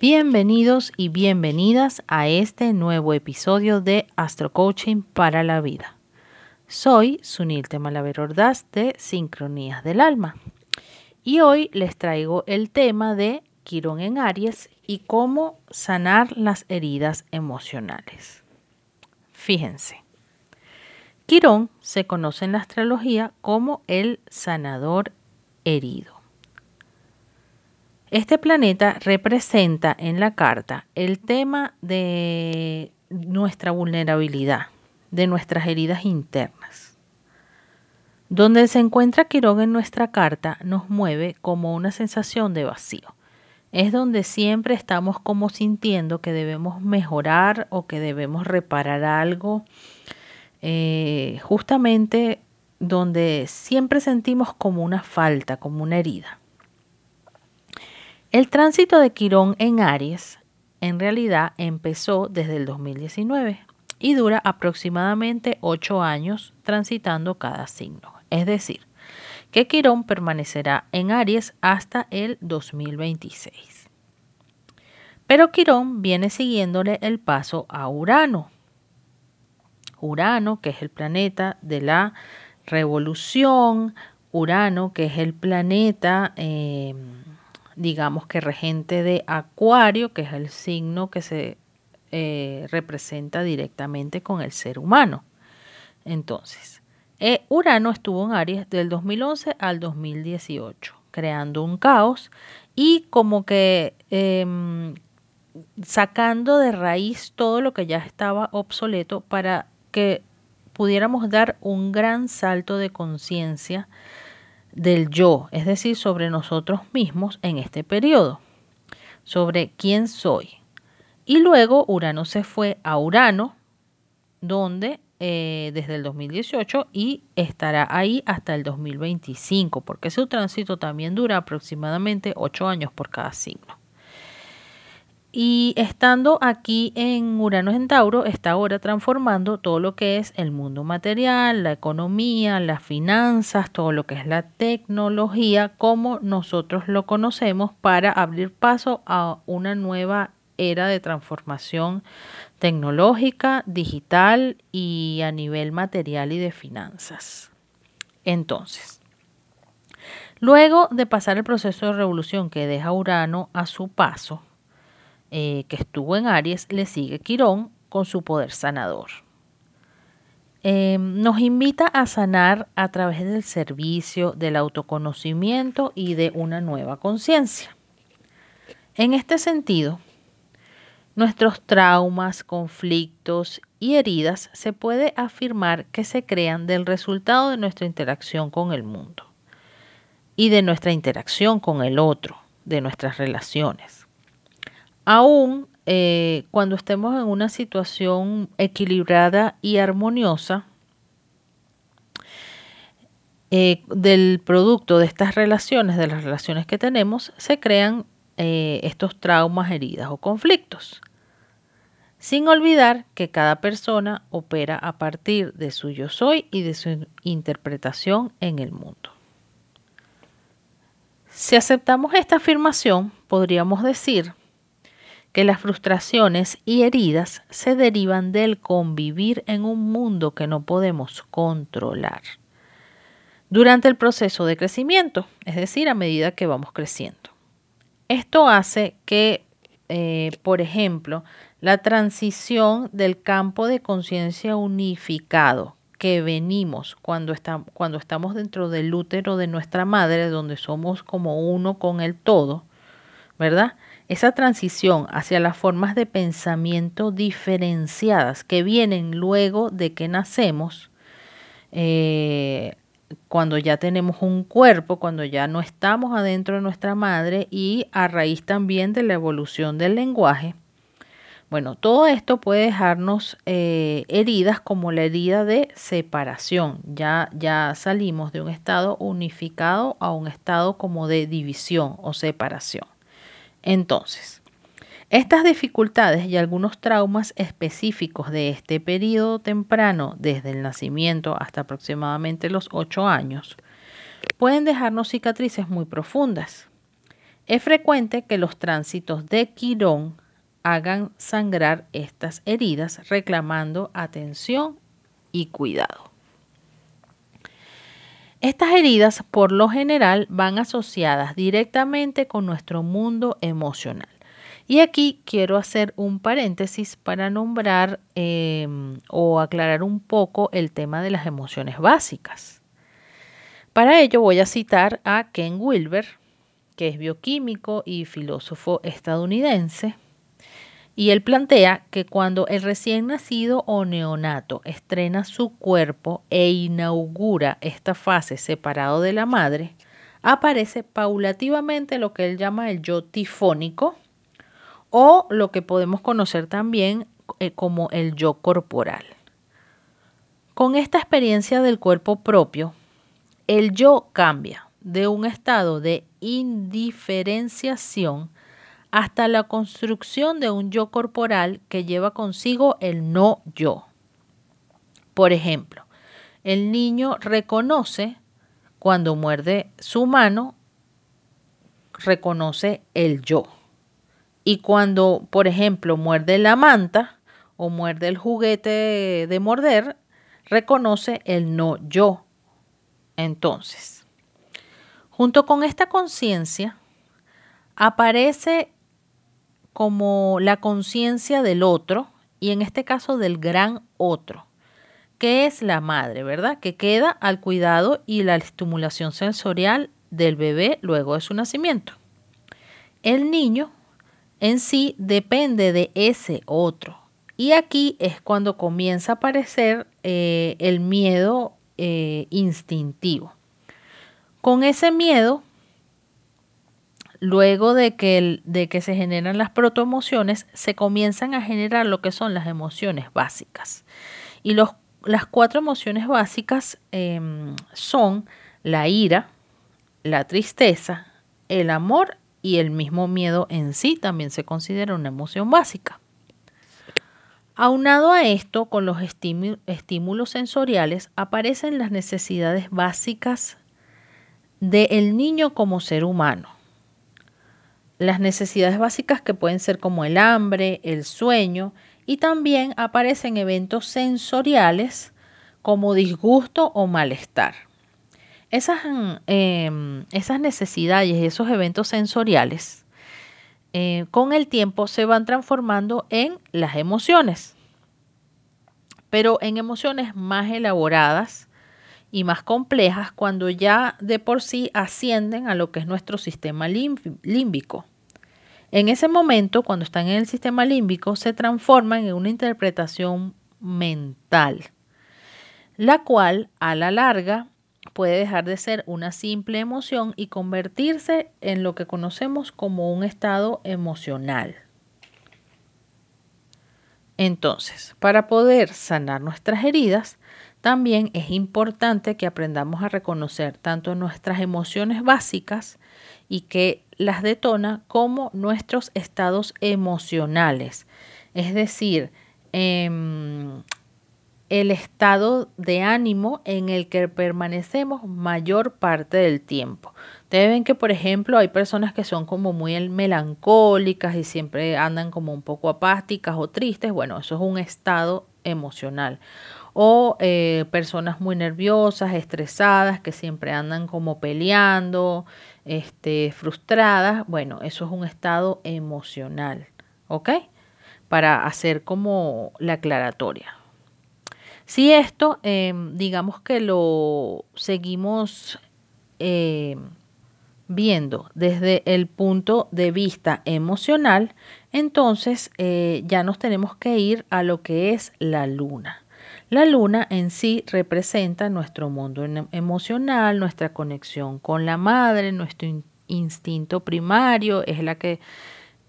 Bienvenidos y bienvenidas a este nuevo episodio de Astro Coaching para la Vida. Soy Sunil Temalaver Ordaz de Sincronías del Alma y hoy les traigo el tema de Quirón en Aries y cómo sanar las heridas emocionales. Fíjense, Quirón se conoce en la astrología como el sanador herido. Este planeta representa en la carta el tema de nuestra vulnerabilidad, de nuestras heridas internas. Donde se encuentra Quirón en nuestra carta nos mueve como una sensación de vacío. Es donde siempre estamos como sintiendo que debemos mejorar o que debemos reparar algo. Eh, justamente donde siempre sentimos como una falta, como una herida. El tránsito de Quirón en Aries en realidad empezó desde el 2019 y dura aproximadamente ocho años transitando cada signo. Es decir, que Quirón permanecerá en Aries hasta el 2026. Pero Quirón viene siguiéndole el paso a Urano. Urano, que es el planeta de la revolución, Urano, que es el planeta... Eh, digamos que regente de Acuario, que es el signo que se eh, representa directamente con el ser humano. Entonces, eh, Urano estuvo en Aries del 2011 al 2018, creando un caos y como que em, sacando de raíz todo lo que ya estaba obsoleto para que pudiéramos dar un gran salto de conciencia del yo, es decir, sobre nosotros mismos en este periodo, sobre quién soy. Y luego Urano se fue a Urano, donde eh, desde el 2018 y estará ahí hasta el 2025, porque su tránsito también dura aproximadamente 8 años por cada signo. Y estando aquí en Urano en Tauro, está ahora transformando todo lo que es el mundo material, la economía, las finanzas, todo lo que es la tecnología, como nosotros lo conocemos, para abrir paso a una nueva era de transformación tecnológica, digital y a nivel material y de finanzas. Entonces, luego de pasar el proceso de revolución que deja Urano a su paso, eh, que estuvo en Aries, le sigue Quirón con su poder sanador. Em, nos invita a sanar a través del servicio, del autoconocimiento y de una nueva conciencia. En este sentido, nuestros traumas, conflictos y heridas se puede afirmar que se crean del resultado de nuestra interacción con el mundo y de nuestra interacción con el otro, de nuestras relaciones aún eh, cuando estemos en una situación equilibrada y armoniosa, eh, del producto de estas relaciones, de las relaciones que tenemos, se crean eh, estos traumas, heridas o conflictos. Sin olvidar que cada persona opera a partir de su yo soy y de su interpretación en el mundo. Si aceptamos esta afirmación, podríamos decir que las frustraciones y heridas se derivan del convivir en un mundo que no podemos controlar durante el proceso de crecimiento, es decir, a medida que vamos creciendo. Esto hace que, eh, por ejemplo, la transición del campo de conciencia unificado que venimos cuando, cuando estamos dentro del útero de nuestra madre, donde somos como uno con el todo, ¿verdad? Esa transición hacia las formas de pensamiento diferenciadas que vienen luego de que nacemos, eh, cuando ya tenemos un cuerpo, cuando ya no estamos adentro de nuestra madre y a raíz también de la evolución del lenguaje. Bueno, todo esto puede dejarnos eh, heridas como la herida de separación. Ya, ya salimos de un estado unificado a un estado como de división o separación. Entonces, estas dificultades y algunos traumas específicos de este periodo temprano, desde el nacimiento hasta aproximadamente los 8 años, pueden dejarnos cicatrices muy profundas. Es frecuente que los tránsitos de Quirón hagan sangrar estas heridas reclamando atención y cuidado. Estas heridas por lo general van asociadas directamente con nuestro mundo emocional. Y aquí quiero hacer un paréntesis para nombrar em, o aclarar un poco el tema de las emociones básicas. Para ello voy a citar a Ken Wilber, que es bioquímico y filósofo estadounidense, y él plantea que cuando el recién nacido o neonato estrena su cuerpo e inaugura esta fase separado de la madre, aparece paulativamente lo que él llama el yo tifónico, o lo que podemos conocer también eh, como el yo corporal. Con esta experiencia del cuerpo propio, el yo cambia de un estado de indiferenciación hasta la construcción de un yo corporal que lleva consigo el no yo. Por ejemplo, el niño reconoce cuando muerde su mano, reconoce el yo. Y cuando, por ejemplo, muerde la manta o muerde el juguete de morder, reconoce el no yo. Entonces, junto con esta conciencia, aparece como la conciencia del otro, y en este caso del gran otro, que es la madre, ¿verdad? Que queda al cuidado y la estimulación sensorial del bebé luego de su nacimiento. El niño en sí depende de ese otro. Y aquí es cuando comienza a aparecer eh, el miedo eh, instintivo. Con ese miedo, luego de que, de que se generan las protoemociones, se comienzan a generar lo que son las emociones básicas. Y los, las cuatro emociones básicas em, son la ira, la tristeza, el amor y el mismo miedo en sí también se considera una emoción básica. Aunado a esto, con los estímulos sensoriales aparecen las necesidades básicas del niño como ser humano. Las necesidades básicas que pueden ser como el hambre, el sueño y también aparecen eventos sensoriales como disgusto o malestar. Esas, em, esas necesidades y esos eventos sensoriales eh, con el tiempo se van transformando en las emociones, pero en emociones más elaboradas y más complejas cuando ya de por sí ascienden a lo que es nuestro sistema límbico. En ese momento, cuando están en el sistema límbico, se transforman en una interpretación mental, la cual a la larga puede dejar de ser una simple emoción y convertirse en lo que conocemos como un estado emocional. Entonces, para poder sanar nuestras heridas, también es importante que aprendamos a reconocer tanto nuestras emociones básicas y que las detona como nuestros estados emocionales. Es decir, em, el estado de ánimo en el que permanecemos mayor parte del tiempo. Ustedes ven que, por ejemplo, hay personas que son como muy melancólicas y siempre andan como un poco apáticas o tristes. Bueno, eso es un estado emocional. O eh, personas muy nerviosas, estresadas, que siempre andan como peleando, este, frustradas. Bueno, eso es un estado emocional. ¿Ok? Para hacer como la aclaratoria. Si esto, em, digamos que lo seguimos em, viendo desde el punto de vista emocional, entonces eh, ya nos tenemos que ir a lo que es la luna. La luna en sí representa nuestro mundo emocional, nuestra conexión con la madre, nuestro instinto primario, es la que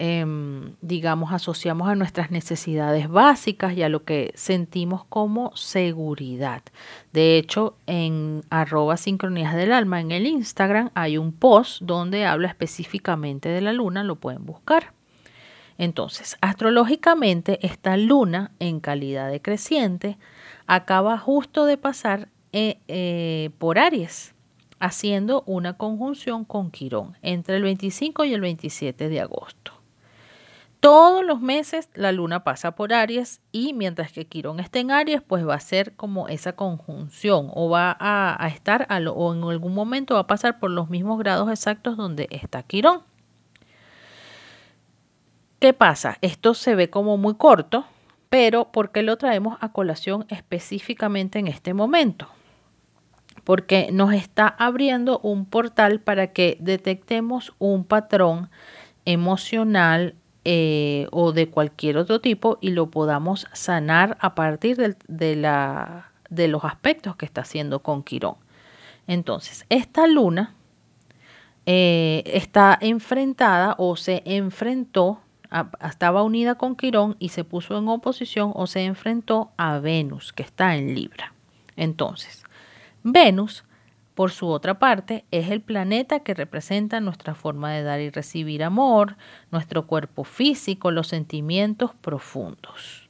Em, digamos, asociamos a nuestras necesidades básicas y a lo que sentimos como seguridad. De hecho, en arroba sincronías del alma en el Instagram hay un post donde habla específicamente de la luna, lo pueden buscar. Entonces, astrológicamente, esta luna en calidad de creciente acaba justo de pasar eh, eh, por Aries haciendo una conjunción con Quirón entre el 25 y el 27 de agosto. Todos los meses la luna pasa por Aries y mientras que Quirón esté en Aries, pues va a ser como esa conjunción o va a, estar o en algún momento va a pasar por los mismos grados exactos donde está Quirón. ¿Qué pasa? Esto se ve como muy corto, pero ¿por qué lo traemos a colación específicamente en este momento? Porque nos está abriendo un portal para que detectemos un patrón emocional eh, o de cualquier otro tipo y lo podamos sanar a partir de, los aspectos que está haciendo con Quirón. Entonces, esta luna eh, está enfrentada o se enfrentó, estaba unida con Quirón y se puso en oposición o se enfrentó a Venus, que está en Libra. Entonces, Venus por su otra parte, es el planeta que representa nuestra forma de dar y recibir amor, nuestro cuerpo físico, los sentimientos profundos.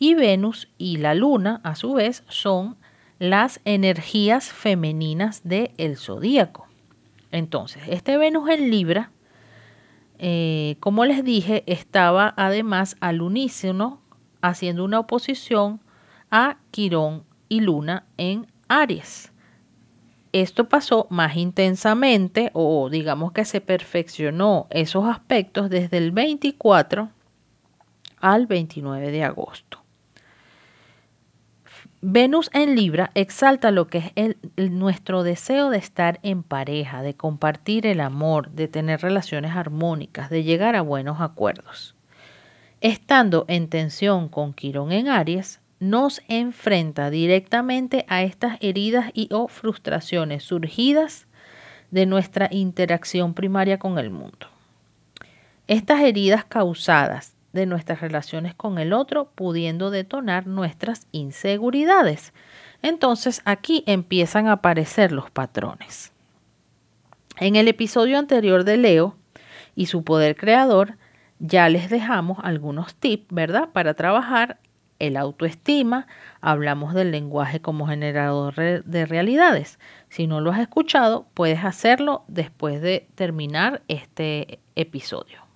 Y Venus y la Luna, a su vez, son las energías femeninas del el zodíaco. Entonces, este Venus en Libra, eh, como les dije, estaba además al unísono haciendo una oposición a Quirón y Luna en Aries. Esto pasó más intensamente o digamos que se perfeccionó esos aspectos desde el 24 al 29 de agosto. Venus en Libra exalta lo que es nuestro deseo de estar en pareja, de compartir el amor, de tener relaciones armónicas, de llegar a buenos acuerdos. Estando en tensión con Quirón en Aries, nos enfrenta directamente a estas heridas y o frustraciones surgidas de nuestra interacción primaria con el mundo. Estas heridas causadas de nuestras relaciones con el otro pudiendo detonar nuestras inseguridades. Entonces aquí empiezan a aparecer los patrones. En el episodio anterior de Leo y su poder creador, ya les dejamos algunos tips, ¿verdad? Para trabajar el autoestima, hablamos del lenguaje como generador de realidades. Si no lo has escuchado, puedes hacerlo después de terminar este episodio.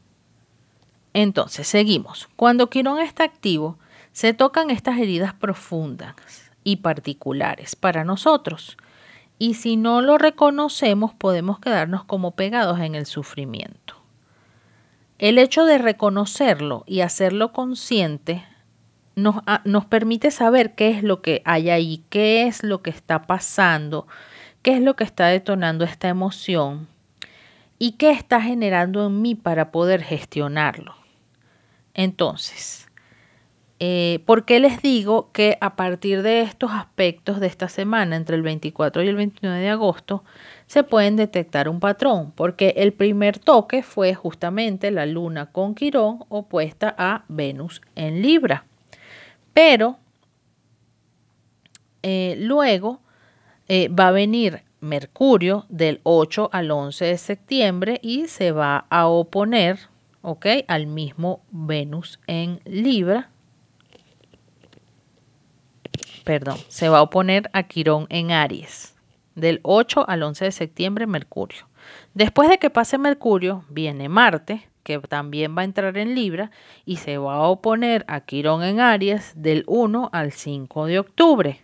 Entonces, seguimos. Cuando Quirón está activo, se tocan estas heridas profundas y particulares para nosotros. Y si no lo reconocemos, podemos quedarnos como pegados en el sufrimiento. El hecho de reconocerlo y hacerlo consciente Ah, nos, permite saber qué es lo que hay ahí, qué es lo que está pasando, qué es lo que está detonando esta emoción y qué está generando en mí para poder gestionarlo. Entonces, eh, ¿por qué les digo que a partir de estos aspectos de esta semana, entre el 24 y el 29 de agosto, se pueden detectar un patrón? Porque el primer toque fue justamente la luna con Quirón opuesta a Venus en Libra. Pero eh, luego eh, va a venir Mercurio del 8 al 11 de septiembre y se va a oponer, ¿ok? Al mismo Venus en Libra. Perdón, se va a oponer a Quirón en Aries. Del 8 al 11 de septiembre, Mercurio. Después de que pase Mercurio, viene Marte, que también va a entrar en Libra y se va a oponer a Quirón en Aries del 1 al 5 de octubre.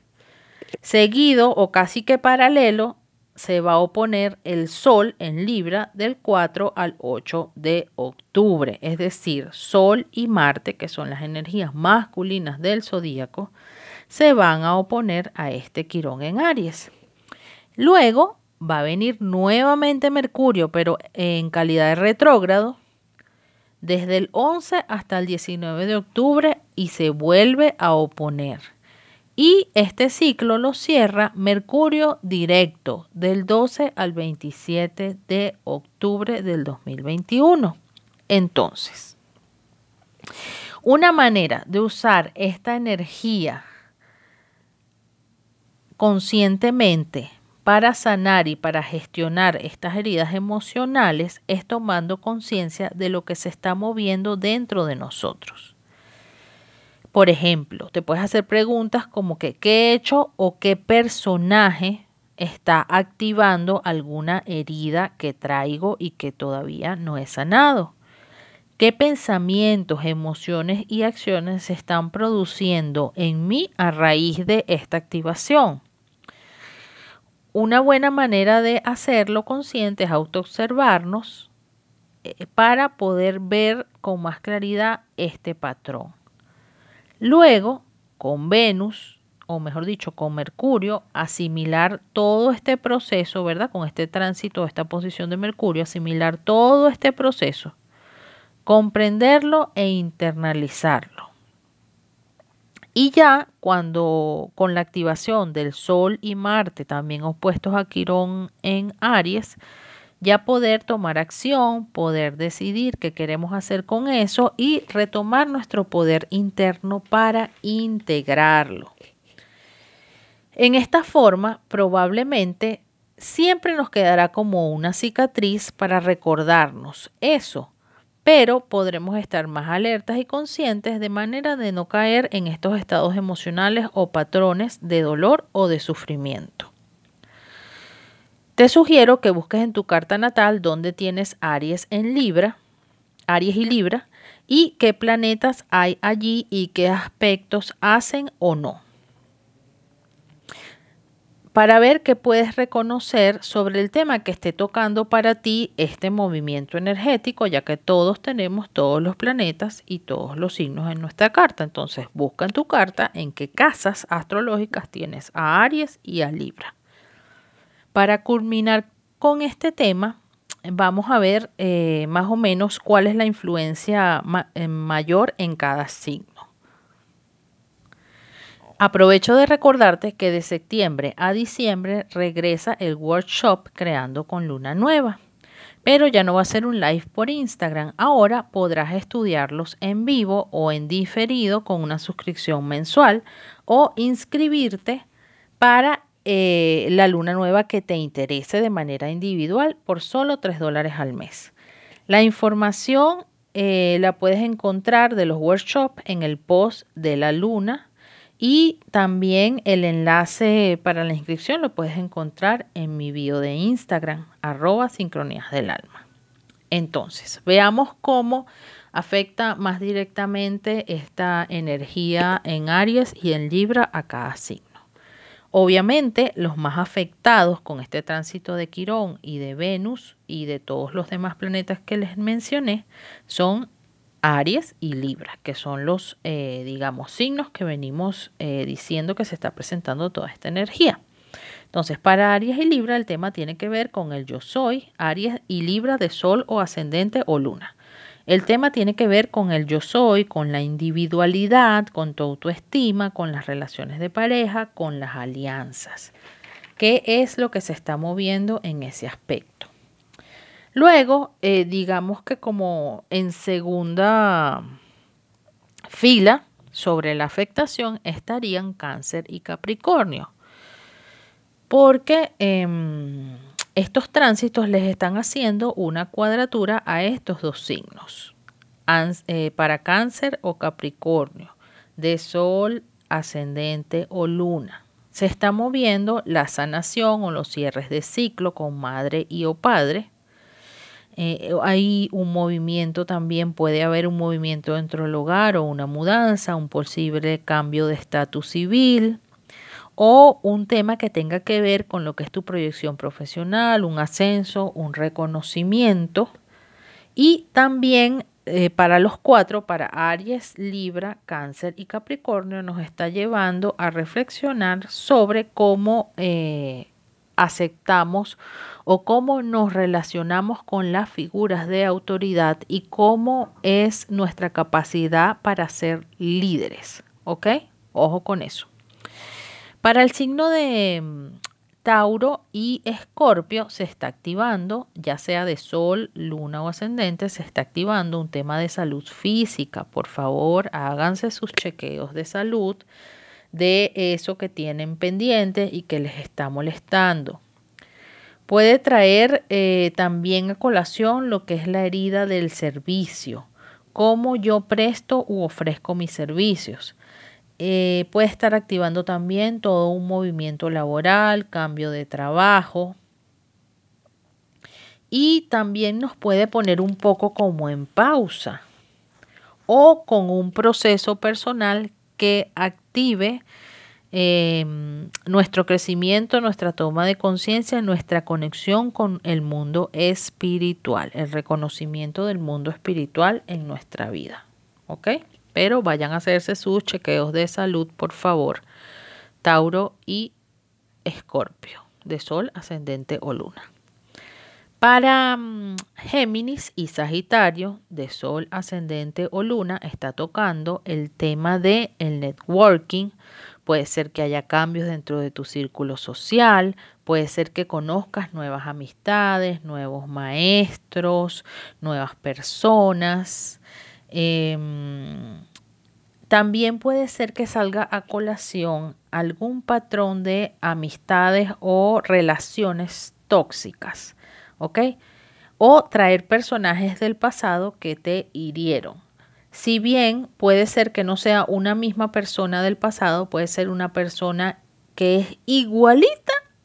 Seguido o casi que paralelo se va a oponer el Sol en Libra del 4 al 8 de octubre. Es decir, Sol y Marte, que son las energías masculinas del zodíaco, se van a oponer a este Quirón en Aries. Luego va a venir nuevamente Mercurio, pero en calidad de retrógrado, desde el 11 hasta el 19 de octubre y se vuelve a oponer. Y este ciclo lo cierra Mercurio directo del 12 al 27 de octubre del 2021. Entonces, una manera de usar esta energía conscientemente para sanar y para gestionar estas heridas emocionales es tomando conciencia de lo que se está moviendo dentro de nosotros. Por ejemplo, te puedes hacer preguntas como que qué hecho o qué personaje está activando alguna herida que traigo y que todavía no he sanado. ¿Qué pensamientos, emociones y acciones se están produciendo en mí a raíz de esta activación? Una buena manera de hacerlo consciente es autoobservarnos eh, para poder ver con más claridad este patrón. Luego, con Venus, o mejor dicho, con Mercurio, asimilar todo este proceso, ¿verdad? Con este tránsito, esta posición de Mercurio, asimilar todo este proceso, comprenderlo e internalizarlo. Y ya cuando con la activación del Sol y Marte, también opuestos a Quirón en Aries, ya poder tomar acción, poder decidir qué queremos hacer con eso y retomar nuestro poder interno para integrarlo. En esta forma, probablemente siempre nos quedará como una cicatriz para recordarnos eso, pero podremos estar más alertas y conscientes de manera de no caer en estos estados emocionales o patrones de dolor o de sufrimiento. Te sugiero que busques en tu carta natal dónde tienes Aries en Libra, Aries y Libra, y qué planetas hay allí y qué aspectos hacen o no para ver qué puedes reconocer sobre el tema que esté tocando para ti este movimiento energético, ya que todos tenemos todos los planetas y todos los signos en nuestra carta. Entonces, busca en tu carta en qué casas astrológicas tienes a Aries y a Libra. Para culminar con este tema, vamos a ver eh, más o menos cuál es la influencia eh, mayor en cada signo. Aprovecho de recordarte que de septiembre a diciembre regresa el workshop Creando con Luna Nueva. Pero ya no va a ser un live por Instagram. Ahora podrás estudiarlos en vivo o en diferido con una suscripción mensual o inscribirte para eh, la luna nueva que te interese de manera individual por solo 3 dólares al mes. La información eh, la puedes encontrar de los workshops en el post de la luna y también el enlace para la inscripción lo puedes encontrar en mi bio de Instagram, arroba sincronías del alma. Entonces, veamos cómo afecta más directamente esta energía en Aries y en Libra a cada signo. Obviamente, los más afectados con este tránsito de Quirón y de Venus y de todos los demás planetas que les mencioné son Aries y Libra, que son los, eh, digamos, signos que venimos eh, diciendo que se está presentando toda esta energía. Entonces, para Aries y Libra el tema tiene que ver con el yo soy, Aries y Libra de Sol o ascendente o luna. El tema tiene que ver con el yo soy, con la individualidad, con tu autoestima, con las relaciones de pareja, con las alianzas. ¿Qué es lo que se está moviendo en ese aspecto? Luego, eh, digamos que como en segunda fila sobre la afectación estarían cáncer y capricornio, porque em, estos tránsitos les están haciendo una cuadratura a estos dos signos, eh, para cáncer o capricornio, de sol, ascendente o luna. Se está moviendo la sanación o los cierres de ciclo con madre y o padre eh, hay un movimiento también, puede haber un movimiento dentro del hogar o una mudanza, un posible cambio de estatus civil o un tema que tenga que ver con lo que es tu proyección profesional, un ascenso, un reconocimiento. Y también eh, para los cuatro, para Aries, Libra, Cáncer y Capricornio, nos está llevando a reflexionar sobre cómo eh, aceptamos o cómo nos relacionamos con las figuras de autoridad y cómo es nuestra capacidad para ser líderes. ¿Ok? Ojo con eso. Para el signo de mm, Tauro y Escorpio se está activando, ya sea de Sol, Luna o Ascendente, se está activando un tema de salud física. Por favor, háganse sus chequeos de salud de eso que tienen pendiente y que les está molestando. Puede traer eh, también a colación lo que es la herida del servicio, cómo yo presto u ofrezco mis servicios. Eh, puede estar activando también todo un movimiento laboral, cambio de trabajo. Y también nos puede poner un poco como en pausa o con un proceso personal que active em, nuestro crecimiento, nuestra toma de conciencia, nuestra conexión con el mundo espiritual, el reconocimiento del mundo espiritual en nuestra vida. ¿Ok? Pero vayan a hacerse sus chequeos de salud, por favor. Tauro y Escorpio, de Sol, Ascendente o Luna. Para mm, Géminis y Sagitario, de Sol, Ascendente o Luna, está tocando el tema de el networking. Puede ser que haya cambios dentro de tu círculo social, puede ser que conozcas nuevas amistades, nuevos maestros, nuevas personas. Em, también puede ser que salga a colación algún patrón de amistades o relaciones tóxicas, ¿ok? O traer personajes del pasado que te hirieron. Si bien puede ser que no sea una misma persona del pasado, puede ser una persona que es igualita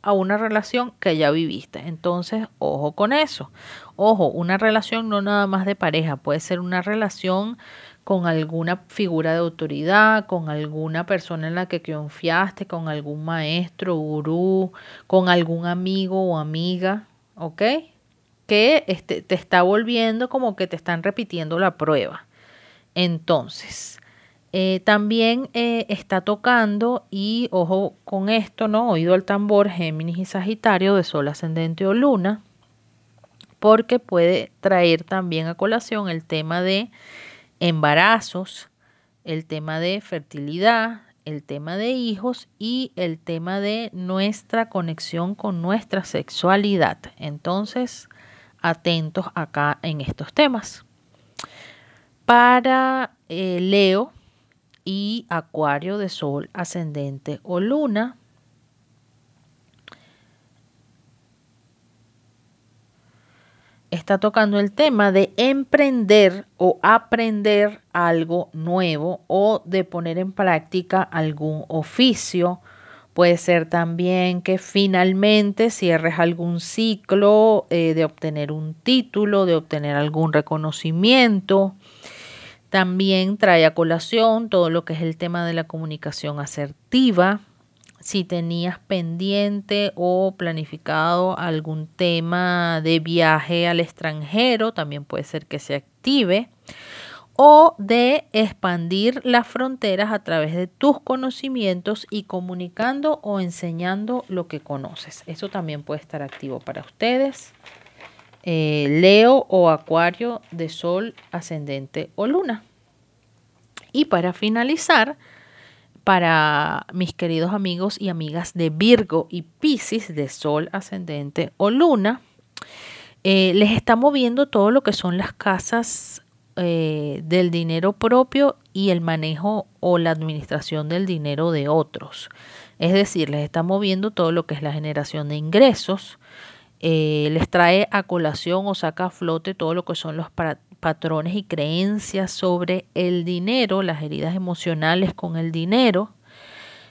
a una relación que ya viviste. Entonces, ojo con eso. Ojo, una relación no nada más de pareja, puede ser una relación con alguna figura de autoridad, con alguna persona en la que confiaste, con algún maestro, gurú, con algún amigo o amiga, ¿ok? Que este, te está volviendo como que te están repitiendo la prueba. Entonces, eh, también eh, está tocando, y ojo con esto, ¿no? Oído al tambor, Géminis y Sagitario de Sol ascendente o Luna, porque puede traer también a colación el tema de embarazos, el tema de fertilidad, el tema de hijos y el tema de nuestra conexión con nuestra sexualidad. Entonces, atentos acá en estos temas. Para eh, Leo, y Acuario de Sol, Ascendente o Luna. Está tocando el tema de emprender o aprender algo nuevo o de poner en práctica algún oficio. Puede ser también que finalmente cierres algún ciclo eh, de obtener un título, de obtener algún reconocimiento. También trae a colación todo lo que es el tema de la comunicación asertiva. Si tenías pendiente o planificado algún tema de viaje al extranjero, también puede ser que se active. O de expandir las fronteras a través de tus conocimientos y comunicando o enseñando lo que conoces. Eso también puede estar activo para ustedes. Eh, Leo o Acuario de Sol, Ascendente o Luna. Y para finalizar, para mis queridos amigos y amigas de Virgo y Pisces de Sol, Ascendente o Luna, eh, les está moviendo todo lo que son las casas eh, del dinero propio y el manejo o la administración del dinero de otros. Es decir, les está moviendo todo lo que es la generación de ingresos, eh, les trae a colación o saca a flote todo lo que son los patrones y creencias sobre el dinero, las heridas emocionales con el dinero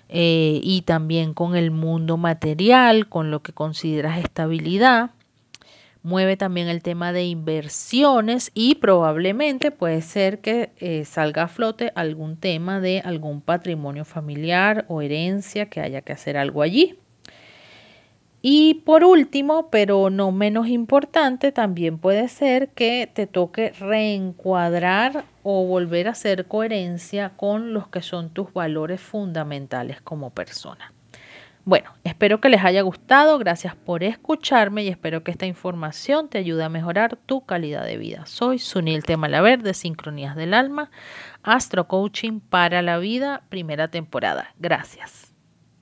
eh, y también con el mundo material, con lo que consideras estabilidad. Mueve también el tema de inversiones y probablemente puede ser que eh, salga a flote algún tema de algún patrimonio familiar o herencia que haya que hacer algo allí. Y por último, pero no menos importante, también puede ser que te toque reencuadrar o volver a hacer coherencia con los que son tus valores fundamentales como persona. Bueno, espero que les haya gustado, gracias por escucharme y espero que esta información te ayude a mejorar tu calidad de vida. Soy Sunil Temalaver de Sincronías del Alma, Astro Coaching para la Vida, primera temporada. Gracias.